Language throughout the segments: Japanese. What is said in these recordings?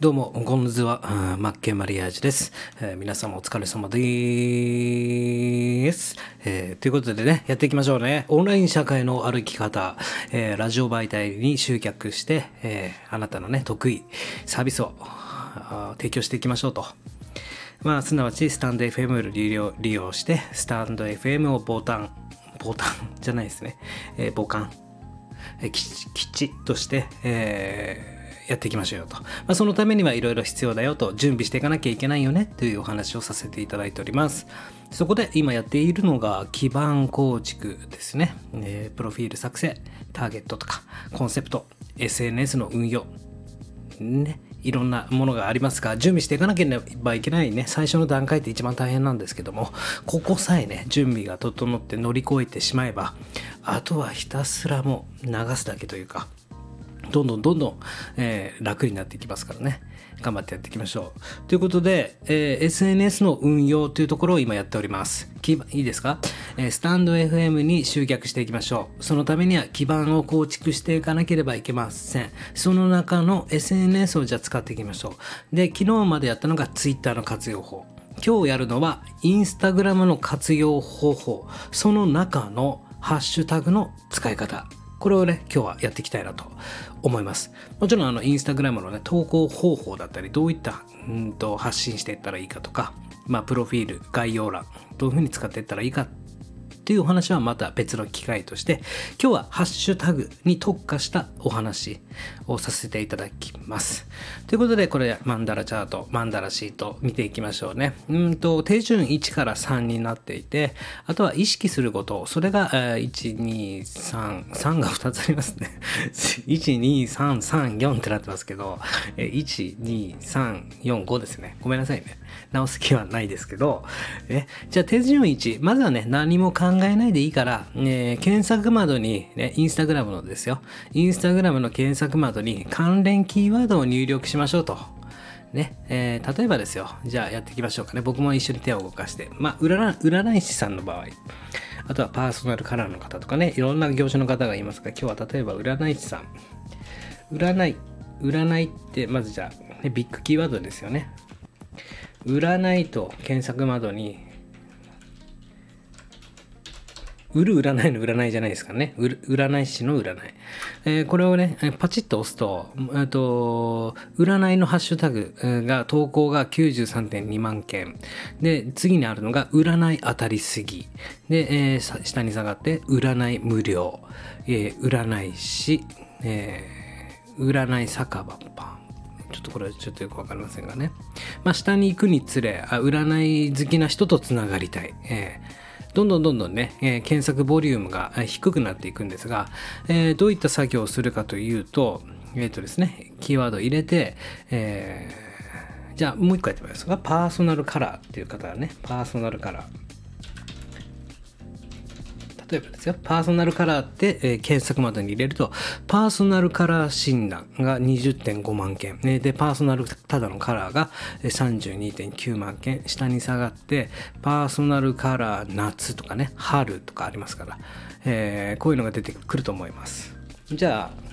どうも、こんにちは。マッケンマリアージュです、えー、皆様お疲れ様でーす、えー、ということでね、やっていきましょうね。オンライン社会の歩き方、えー、ラジオ媒体に集客して、えあなたのね、得意サービスを提供していきましょうと。まあ、すなわち、スタンド FM を利用利用して、スタンド FM をボタン、ボタン じゃないですね、えー、母艦、えー、ききちっとして、えーやっていきましょうよと。まあ、そのためにはいろいろ必要だよと、準備していかなきゃいけないよね。というお話をさせていただいております。そこで今やっているのが基盤構築ですね。えー、プロフィール作成、ターゲットとか、コンセプト、SNS の運用、ね、いろんなものがありますが、準備していかなければいけないね、最初の段階って一番大変なんですけども、ここさえね、準備が整って乗り越えてしまえば、あとはひたすらもう流すだけというか、どんどんどんどん、えー、楽になっていきますからね。頑張ってやっていきましょう。ということで、えー、SNS の運用というところを今やっております。いいですか、えー、スタンド FM に集客していきましょう。そのためには基盤を構築していかなければいけません。その中の SNS をじゃあ使っていきましょう。で、昨日までやったのが Twitter の活用法。今日やるのは Instagram の活用方法。その中のハッシュタグの使い方。これをね、今日はやっていきたいなと思います。もちろん、あの、インスタグラムのね、投稿方法だったり、どういったんと発信していったらいいかとか、まあ、プロフィール、概要欄、どういうふうに使っていったらいいかていうお話はまた別の機会として、今日はハッシュタグに特化したお話をさせていただきます。ということで、これ、マンダラチャート、マンダラシート見ていきましょうね。うんと、手順1から3になっていて、あとは意識すること、それが、1、2、3、3が2つありますね。1、2、3、3、4ってなってますけど、1、2、3、4、5ですね。ごめんなさいね。直す気はないですけど、えじゃあ手順1、まずはね、何も考考えないでいいから、えー、検索窓に、ね、インスタグラムのですよ、インスタグラムの検索窓に関連キーワードを入力しましょうと。ね、えー、例えばですよ、じゃあやっていきましょうかね。僕も一緒に手を動かして。まあ、占い師さんの場合、あとはパーソナルカラーの方とかね、いろんな業種の方がいますが、今日は例えば占い師さん。占い、占いって、まずじゃあ、ね、ビッグキーワードですよね。占いと検索窓に、売る占いの占いじゃないですかね。占い師の占い。えー、これをね、パチッと押すと、えっと、占いのハッシュタグが、投稿が93.2万件。で、次にあるのが、占い当たりすぎ。で、えー、下に下がって、占い無料。えー、占い師、えー、占い酒場パン。ちょっとこれはちょっとよくわかりませんがね。まあ、下に行くにつれ、あ占い好きな人とつながりたい。えー、どんどんどんどんね、えー、検索ボリュームが低くなっていくんですが、えー、どういった作業をするかというと、えっ、とですね、キーワードを入れて、えじゃあもう一個やってみますが、パーソナルカラーっていう方はね、パーソナルカラー。例えばですよ、パーソナルカラーって、えー、検索窓に入れると、パーソナルカラー診断が20.5万件、ね、で、パーソナルただのカラーが32.9万件、下に下がって、パーソナルカラー夏とかね、春とかありますから、えー、こういうのが出てくると思います。じゃあ、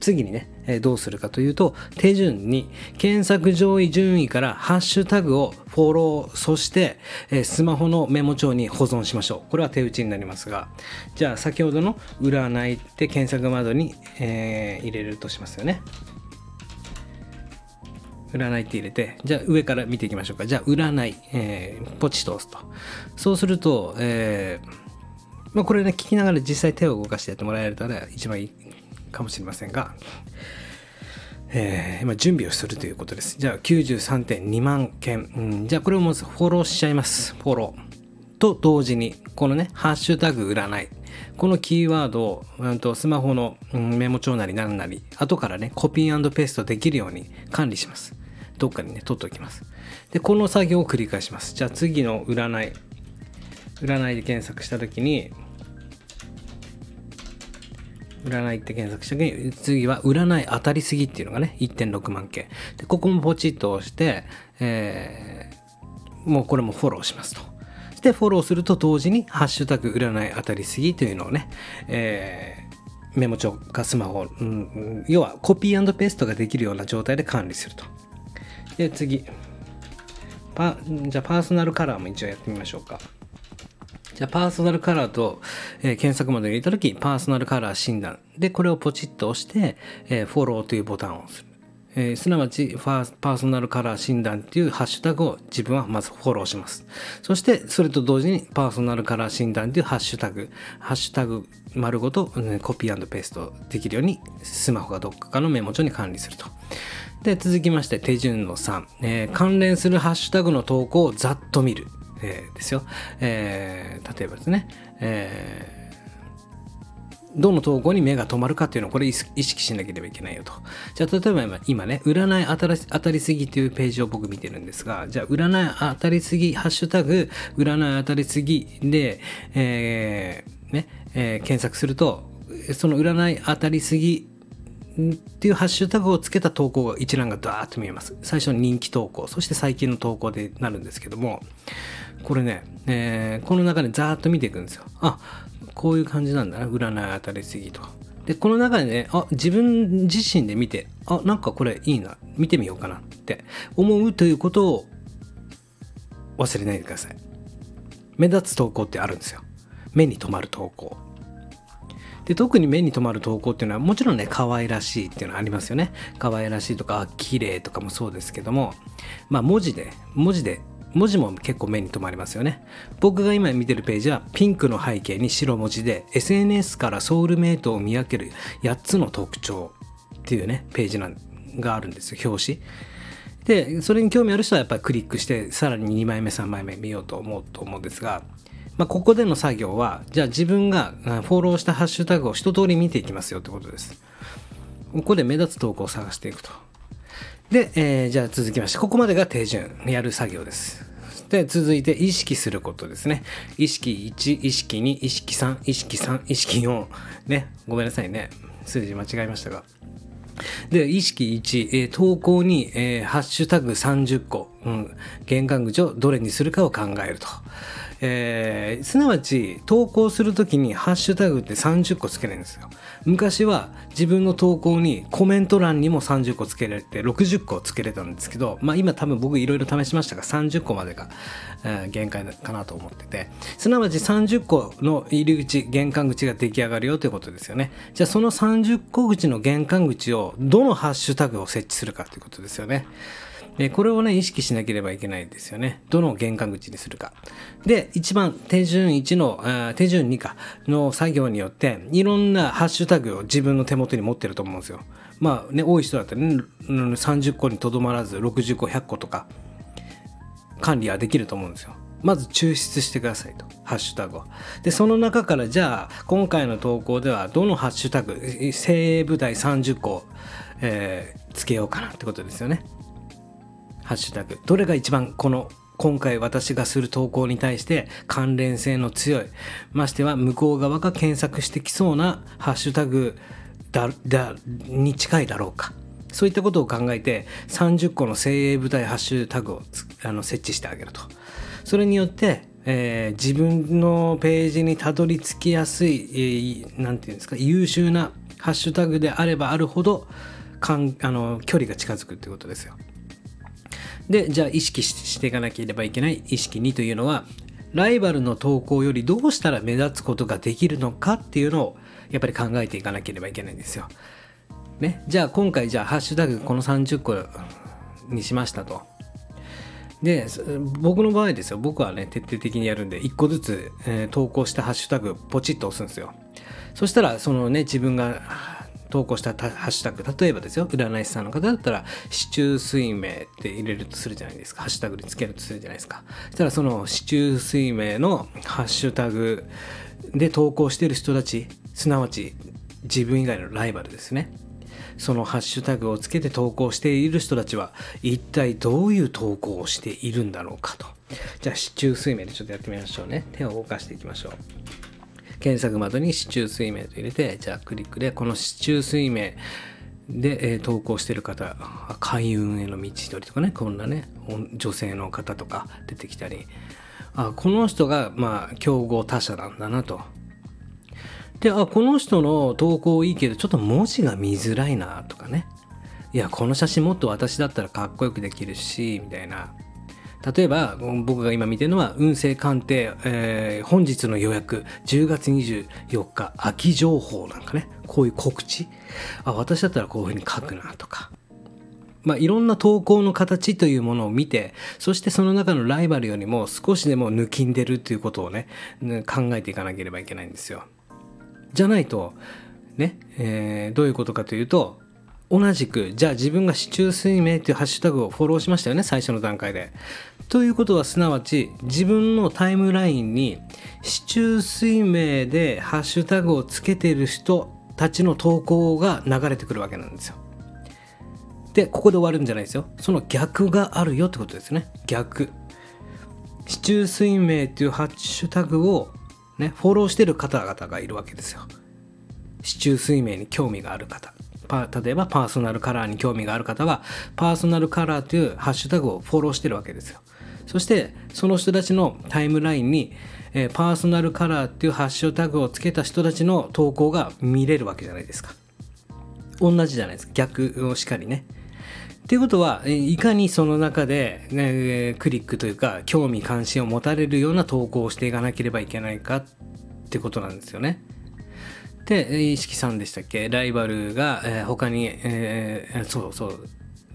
次にね、えどうするかというと、手順に検索上位順位からハッシュタグをフォロー、そして、えスマホのメモ帳に保存しましょう。これは手打ちになりますが、じゃあ先ほどの占いって検索窓に、えー、入れるとしますよね。占いって入れて、じゃあ上から見ていきましょうか。じゃあ占い、えー、ポチと押すと。そうすると、えー、まあ、これね、聞きながら実際手を動かしてやってもらえたら一番いいかもしれませんが、えー、今準備をするということです。じゃあ93.2万件、うん、じゃあこれをまずフォローしちゃいます。フォロー。と同時に、このね、ハッシュタグ占い。このキーワードを、うん、とスマホの、うん、メモ帳なり何なり、後からね、コピーペーストできるように管理します。どっかにね、取っておきます。で、この作業を繰り返します。じゃあ次の占い。占いで検索したときに、占いって検索した時に、次は占い当たりすぎっていうのがね、1.6万件。で、ここもポチッと押して、えー、もうこれもフォローしますと。そしてフォローすると同時に、ハッシュタグ占い当たりすぎというのをね、えメモ帳かスマホ、うん、要はコピーペーストができるような状態で管理すると。で、次。パじゃあパーソナルカラーも一応やってみましょうか。じゃあパーソナルカラーと、えー、検索まで入れたとき、パーソナルカラー診断。で、これをポチッと押して、えー、フォローというボタンを押す。えー、すなわちパーソナルカラー診断っていうハッシュタグを自分はまずフォローします。そしてそれと同時にパーソナルカラー診断っていうハッシュタグ、ハッシュタグ丸ごと、ね、コピーペーストできるようにスマホがどっかかのメモ帳に管理すると。で、続きまして手順の3、えー、関連するハッシュタグの投稿をざっと見る。えー、ですよ。えー、例えばですね、えーどの投稿に目が止まるかっていうのをこれ意識しなければいけないよと。じゃあ例えば今ね、占い当たり当たりすぎっていうページを僕見てるんですが、じゃあ占い当たりすぎ、ハッシュタグ、占い当たりすぎで、えー、ね、えー、検索すると、その占い当たりすぎっていうハッシュタグをつけた投稿が一覧がダーッと見えます。最初の人気投稿、そして最近の投稿でなるんですけども、これね、えー、この中でザーッと見ていくんですよ。あ、こういう感じなんだな。占い当たりすぎと。でこの中でねあ自分自身で見てあなんかこれいいな。見てみようかな。って思うということを忘れないでください。目立つ投稿ってあるんですよ。目に留まる投稿。で特に目に留まる投稿っていうのはもちろんね可愛らしいっていうのはありますよね。可愛らしいとか綺麗とかもそうですけどもまあ文字で文字で文字も結構目に留まりますよね。僕が今見てるページはピンクの背景に白文字で SNS からソウルメイトを見分ける8つの特徴っていうね、ページなんがあるんですよ、表紙。で、それに興味ある人はやっぱりクリックしてさらに2枚目3枚目見ようと思うと思うんですが、まあ、ここでの作業は、じゃあ自分がフォローしたハッシュタグを一通り見ていきますよってことです。ここで目立つ投稿を探していくと。で、えー、じゃあ続きまして、ここまでが手順、やる作業です。で、続いて意識することですね。意識1、意識2、意識3、意識3、意識4。ね、ごめんなさいね。数字間違えましたが。で、意識1、えー、投稿に、えー、ハッシュタグ30個、うん、玄関口をどれにするかを考えると。えー、すなわち投稿するときにハッシュタグって30個つけるんですよ。昔は自分の投稿にコメント欄にも30個つけられて60個つけれたんですけど、まあ今多分僕いろいろ試しましたが30個までが、え、限界かなと思ってて、すなわち30個の入り口、玄関口が出来上がるよということですよね。じゃあその30個口の玄関口をどのハッシュタグを設置するかということですよね。で、これをね、意識しなければいけないですよね。どの玄関口にするか。で、一番手順1の、手順2かの作業によって、いろんなハッシュタグを自分の手元に持ってると思うんですよ。まあね、多い人だったらね、30個にとどまらず60個、100個とか、管理はできると思うんですよ。まず抽出してくださいと。ハッシュタグを。で、その中からじゃあ、今回の投稿ではどのハッシュタグ、精鋭部隊30個、えー、つけようかなってことですよね。ハッシュタグどれが一番この今回私がする投稿に対して関連性の強いましては向こう側が検索してきそうなハッシュタグだだに近いだろうか。そういったことを考えて30個の精鋭部隊ハッシュタグをあの設置してあげると。それによって、えー、自分のページにたどり着きやすい何、えー、て言うんですか優秀なハッシュタグであればあるほどかんあの距離が近づくってことですよ。で、じゃあ意識していかなければいけない意識2というのは、ライバルの投稿よりどうしたら目立つことができるのかっていうのをやっぱり考えていかなければいけないんですよ。ね、じゃあ今回じゃあハッシュタグこの30個にしましたと。で、僕の場合ですよ。僕はね、徹底的にやるんで、1個ずつ、えー、投稿したハッシュタグポチッと押すんですよ。そしたら、そのね、自分が投稿したハッシュタグ例えばですよ占い師さんの方だったら市中水明って入れるとするじゃないですか。ハッシュタグにつけるとするじゃないですか。そしたらその市中水明のハッシュタグで投稿してる人たちすなわち自分以外のライバルですね。そのハッシュタグをつけて投稿している人たちは一体どういう投稿をしているんだろうかと。じゃあ市中水明でちょっとやってみましょうね。手を動かしていきましょう。検索窓に市中水明と入れて、じゃあクリックで、この市中水明で、えー、投稿してる方、開運への道取りとかね、こんなね、女性の方とか出てきたり、あこの人が、まあ、競合他社なんだなと。で、あ、この人の投稿いいけど、ちょっと文字が見づらいなとかね。いや、この写真もっと私だったらかっこよくできるし、みたいな。例えば、僕が今見てるのは、運勢鑑定、えー、本日の予約、10月24日、秋情報なんかね、こういう告知。あ、私だったらこういうふうに書くなとか。まあ、いろんな投稿の形というものを見て、そしてその中のライバルよりも少しでも抜きんでるっていうことをね、考えていかなければいけないんですよ。じゃないと、ね、えー、どういうことかというと、同じく、じゃあ自分が市中水明っていうハッシュタグをフォローしましたよね、最初の段階で。ということは、すなわち、自分のタイムラインに、市中水明でハッシュタグをつけてる人たちの投稿が流れてくるわけなんですよ。で、ここで終わるんじゃないですよ。その逆があるよってことですね。逆。市中水明っていうハッシュタグをね、フォローしてる方々がいるわけですよ。市中水明に興味がある方。例えばパーソナルカラーに興味がある方はパーソナルカラーというハッシュタグをフォローしてるわけですよそしてその人たちのタイムラインに、えー、パーソナルカラーっていうハッシュタグをつけた人たちの投稿が見れるわけじゃないですか。同じじゃないですか。逆をしかりね。っていうことは、いかにその中で、ね、クリックというか、興味関心を持たれるような投稿をしていかなければいけないかってことなんですよね。で、意識さんでしたっけ？ライバルが、えー、他に、えー、そうそう、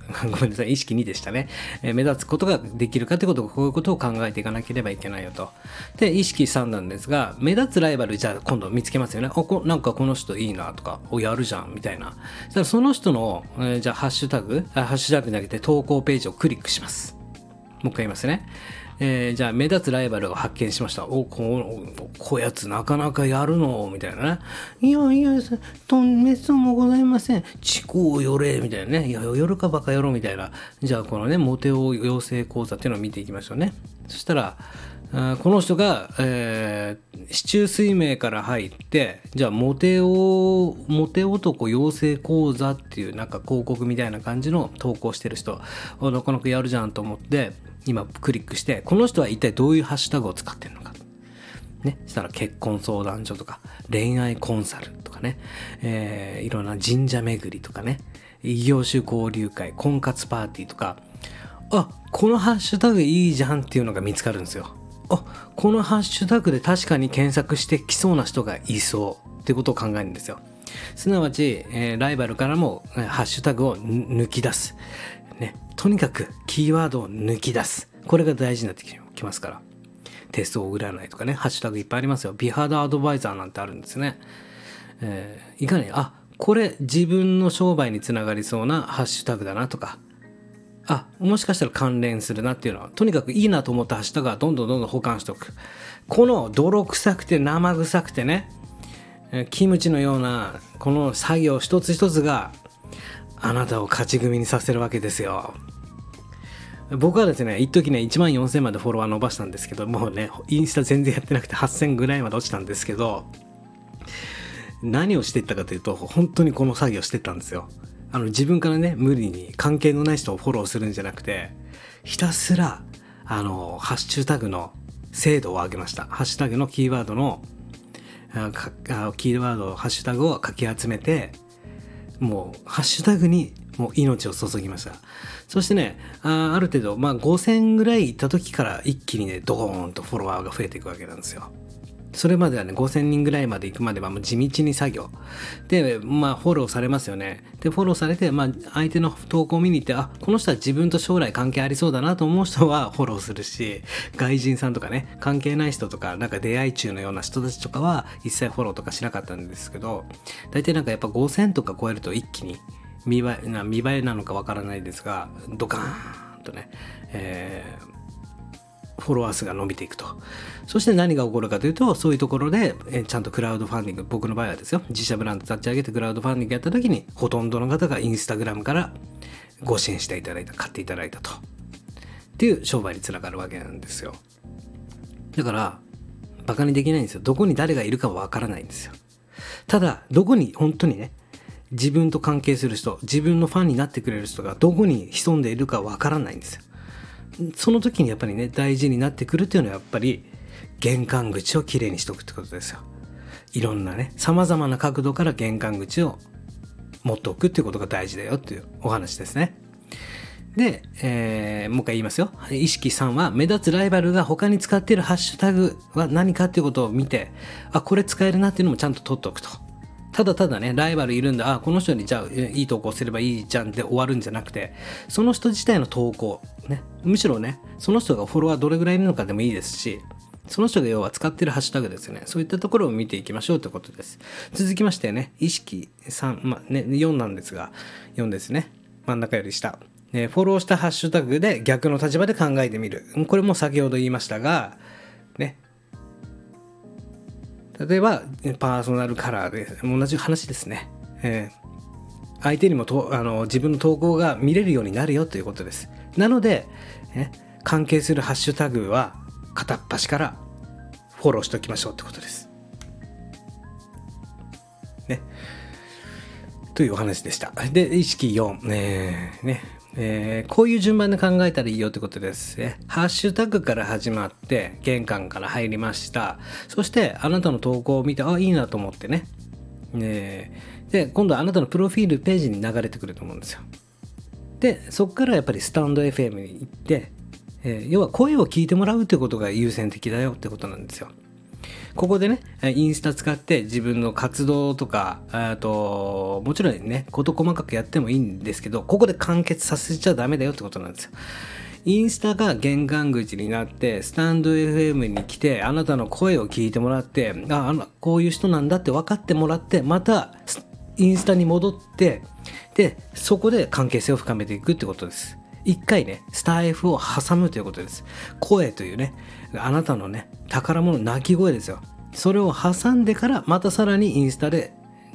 ごめんなさい、意識2でしたね。えー、目立つことができるかということを、こういうことを考えていかなければいけないよと。で、意識3なんですが、目立つライバル、じゃあ今度見つけますよね。こなんかこの人いいなとか、お、やるじゃん、みたいな。その人の、えー、じゃあハッシュタグ、ハッシュタグに上げて投稿ページをクリックします。もう一回言いますね。えー、じゃあ目立つライバルを発見しました。お、ここやつなかなかやるの？みたいなね。いやいや、とんめつもございません。地高を寄れみたいなね。いや、寄るかバカ野郎みたいな。じゃあこのね、モテオ養成講座っていうのを見ていきましょうね。そしたら、この人が、えー、市中水明から入って、じゃあ、モテオ、モテ男養成講座っていうなんか広告みたいな感じの投稿してる人、なかなかやるじゃんと思って、今クリックして、この人は一体どういうハッシュタグを使ってるのか。ね、したら結婚相談所とか、恋愛コンサルとかね、えー、いろんな神社巡りとかね、異業種交流会、婚活パーティーとか、あ、このハッシュタグいいじゃんっていうのが見つかるんですよ。あ、このハッシュタグで確かに検索してきそうな人がいそうってことを考えるんですよ。すなわち、えー、ライバルからも、ハッシュタグを抜き出す。とにかくキーワードを抜き出す。これが大事になってきますから。テスト占いとかね、ハッシュタグいっぱいありますよ。美肌アドバイザーなんてあるんですね。えー、いかに、あ、これ自分の商売につながりそうなハッシュタグだなとか、あ、もしかしたら関連するなっていうのは、とにかくいいなと思ったハッシュタグはどんどんどんどん保管しておく。この泥臭くて生臭くてね、キムチのようなこの作業一つ一つがあなたを勝ち組にさせるわけですよ。僕はですね、一時ね、1万4000までフォロワー伸ばしたんですけど、もうね、インスタ全然やってなくて8000ぐらいまで落ちたんですけど、何をしていったかというと、本当にこの作業してたんですよ。あの、自分からね、無理に関係のない人をフォローするんじゃなくて、ひたすら、あの、ハッシュタグの精度を上げました。ハッシュタグのキーワードの、キーワード、ハッシュタグをかき集めて、もう、ハッシュタグにもう命を注ぎました。そしてね、あある程度、まあ5000ぐらい行った時から一気にね、ドーンとフォロワーが増えていくわけなんですよ。それまではね、5000人ぐらいまで行くまではもう地道に作業。で、まあ、フォローされますよね。で、フォローされて、まあ、相手の投稿を見に行って、あ、この人は自分と将来関係ありそうだなと思う人はフォローするし、外人さんとかね、関係ない人とか、なんか出会い中のような人たちとかは、一切フォローとかしなかったんですけど、大体なんかやっぱ5000とか超えると一気に、見栄えな見栄えなのかわからないですがドカーンとね、えー、フォロワー数が伸びていくと。そして何が起こるかというとそういうところで、え、ちゃんとクラウドファンディング僕の場合はですよ自社ブランド立ち上げてクラウドファンディングやった時にほとんどの方がインスタグラムからご支援していただいた買っていただいたと。っていう商売につながるわけなんですよ。だからバカにできないんですよ。どこに誰がいるかはわからないんですよ。ただどこに本当にね自分と関係する人、自分のファンになってくれる人がどこに潜んでいるかわからないんですよ。その時にやっぱりね、大事になってくるっていうのはやっぱり玄関口をきれいにしとくってことですよ。いろんなね様々な角度から玄関口を持っておくっていうことが大事だよっていうお話ですね。で、えー、もう一回言いますよ。意識3は、目立つライバルが他に使っているハッシュタグは何かっていうことを見て、あ、これ使えるなっていうのもちゃんと取っておくと。ただただね、ライバルいるんだ、あ、この人にじゃあいい投稿すればいいじゃんで終わるんじゃなくて、その人自体の投稿、ね、むしろね、その人がフォロワーどれぐらいいるのかでもいいですし、その人が要は使ってるハッシュタグですよね。そういったところを見ていきましょうということです。続きましてね、意識3、まあね、4なんですが、4ですね。真ん中より下。えフォローしたハッシュタグで逆の立場で考えてみる。これも先ほど言いましたが、例えば、パーソナルカラーで同じ話ですね。えー、相手にもとあの自分の投稿が見れるようになるよということです。なので、ね、関係するハッシュタグは片っ端からフォローしておきましょうってことです。ね。というお話でした。で、意識4。えー、ね。えー、こういう順番で考えたらいいよってことですね。ハッシュタグから始まって、玄関から入りました。そして、あなたの投稿を見て、あ、いいなと思ってね。えー、で、今度はあなたのプロフィールページに流れてくると思うんですよ。で、そこからやっぱりスタンド FM に行って、えー、要は声を聞いてもらうということが優先的だよってことなんですよ。ここでね、インスタ使って自分の活動とか、ともちろんね、事細かくやってもいいんですけど、ここで完結させちゃダメだよってことなんですよ。インスタが玄関口になって、スタンド FM に来て、あなたの声を聞いてもらって、あ、あの、こういう人なんだって分かってもらって、また、インスタに戻って、で、そこで関係性を深めていくってことです。一回ね、スター F を挟むということです。声というね、あなたのね、宝物、鳴き声ですよ。それを挟んでから、またさらにインスタで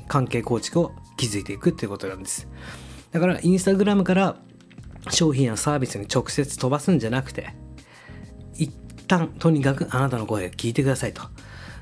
関係構築を築いていくっていうことなんです。だから、インスタグラムから商品やサービスに直接飛ばすんじゃなくて、一旦、とにかくあなたの声を聞いてくださいと。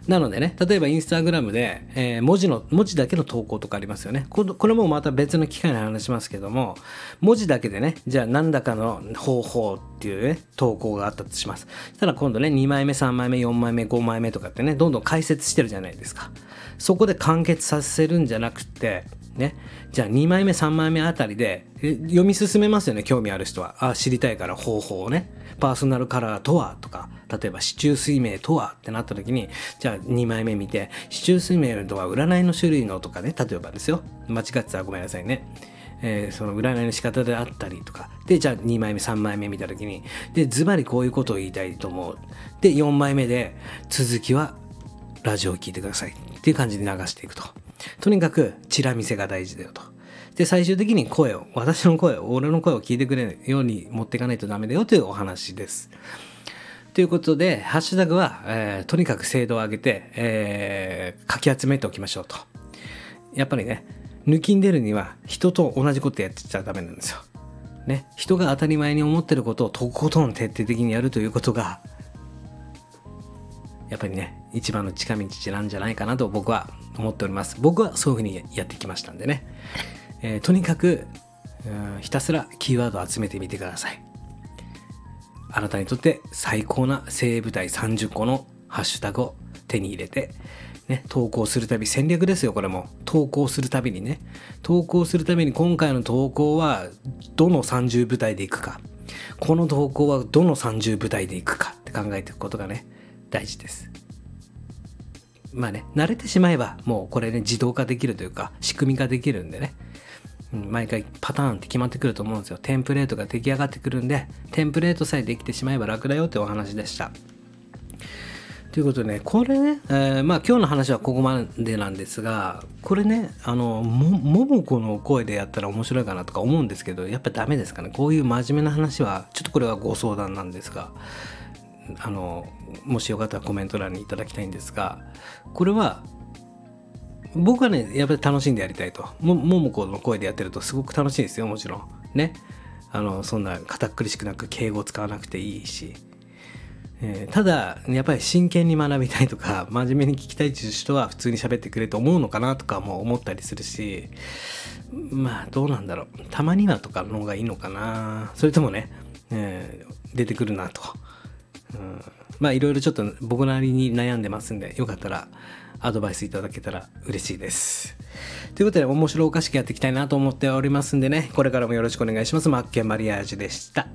なのでね、例えばインスタグラムで、えー、文字の、文字だけの投稿とかありますよね。これもまた別の機会に話しますけども、文字だけでね、じゃあ何らかの方法っていうね、投稿があったとします。したら今度ね、2枚目、3枚目、4枚目、5枚目とかってね、どんどん解説してるじゃないですか。そこで完結させるんじゃなくて、ね、じゃあ2枚目3枚目あたりで読み進めますよね興味ある人はあ知りたいから方法をねパーソナルカラーとはとか例えば、市中水明とはってなった時に、じゃあ2枚目見て、市中水明とは占いの種類のとかね、例えばですよ。間違ってたらごめんなさいね。えー、その占いの仕方であったりとか。で、じゃあ2枚目、3枚目見た時に、で、ズバリこういうことを言いたいと思う。で、4枚目で、続きはラジオを聴いてくださいっていう感じで流していくと。とにかく、チラ見せが大事だよと。で、最終的に声を、私の声を、俺の声を聞いてくれるように持っていかないとダメだよというお話です。ということで、ハッシュタグは、えー、とにかく精度を上げて、えー、かき集めておきましょうと。やっぱりね、抜きんでるには人と同じことやってちゃダメなんですよ。ね、人が当たり前に思ってることをとことん徹底的にやるということが、やっぱりね、一番の近道なんじゃないかなと僕は思っております。僕はそういうふうにやってきましたんでね。えー、とにかく、ひたすらキーワードを集めてみてください。あなたにとって最高な精鋭部隊30個のハッシュタグを手に入れて、ね、投稿するたび戦略ですよ、これも。投稿するたびにね。投稿するたびに今回の投稿はどの30部隊でいくか。この投稿はどの30部隊でいくかって考えていくことがね、大事です。まあね、慣れてしまえばもうこれね、自動化できるというか、仕組み化できるんでね。毎回パターンって決まってくると思うんですよ。テンプレートが出来上がってくるんで、テンプレートさえできてしまえば楽だよってお話でした。ということでね、これね、えー、まあ今日の話はここまでなんですが、これね、あの、も、ももこの声でやったら面白いかなとか思うんですけど、やっぱダメですかね。こういう真面目な話は、ちょっとこれはご相談なんですが、あの、もしよかったらコメント欄にいただきたいんですが、これは僕はね、やっぱり楽しんでやりたいと。も、ももこの声でやってるとすごく楽しいですよ、もちろん。ね。あの、そんな堅苦しくなく敬語を使わなくていいし。えー、ただ、やっぱり真剣に学びたいとか、真面目に聞きたいっていう人は普通に喋ってくれと思うのかなとかも思ったりするし、まあ、どうなんだろう。たまにはとかの方がいいのかな。それともね、えー、出てくるなと。うん、まあいろいろちょっと僕なりに悩んでますんでよかったらアドバイスいただけたら嬉しいです。ということで面白おかしくやっていきたいなと思っておりますんでねこれからもよろしくお願いします。マッケンマリアージュでした。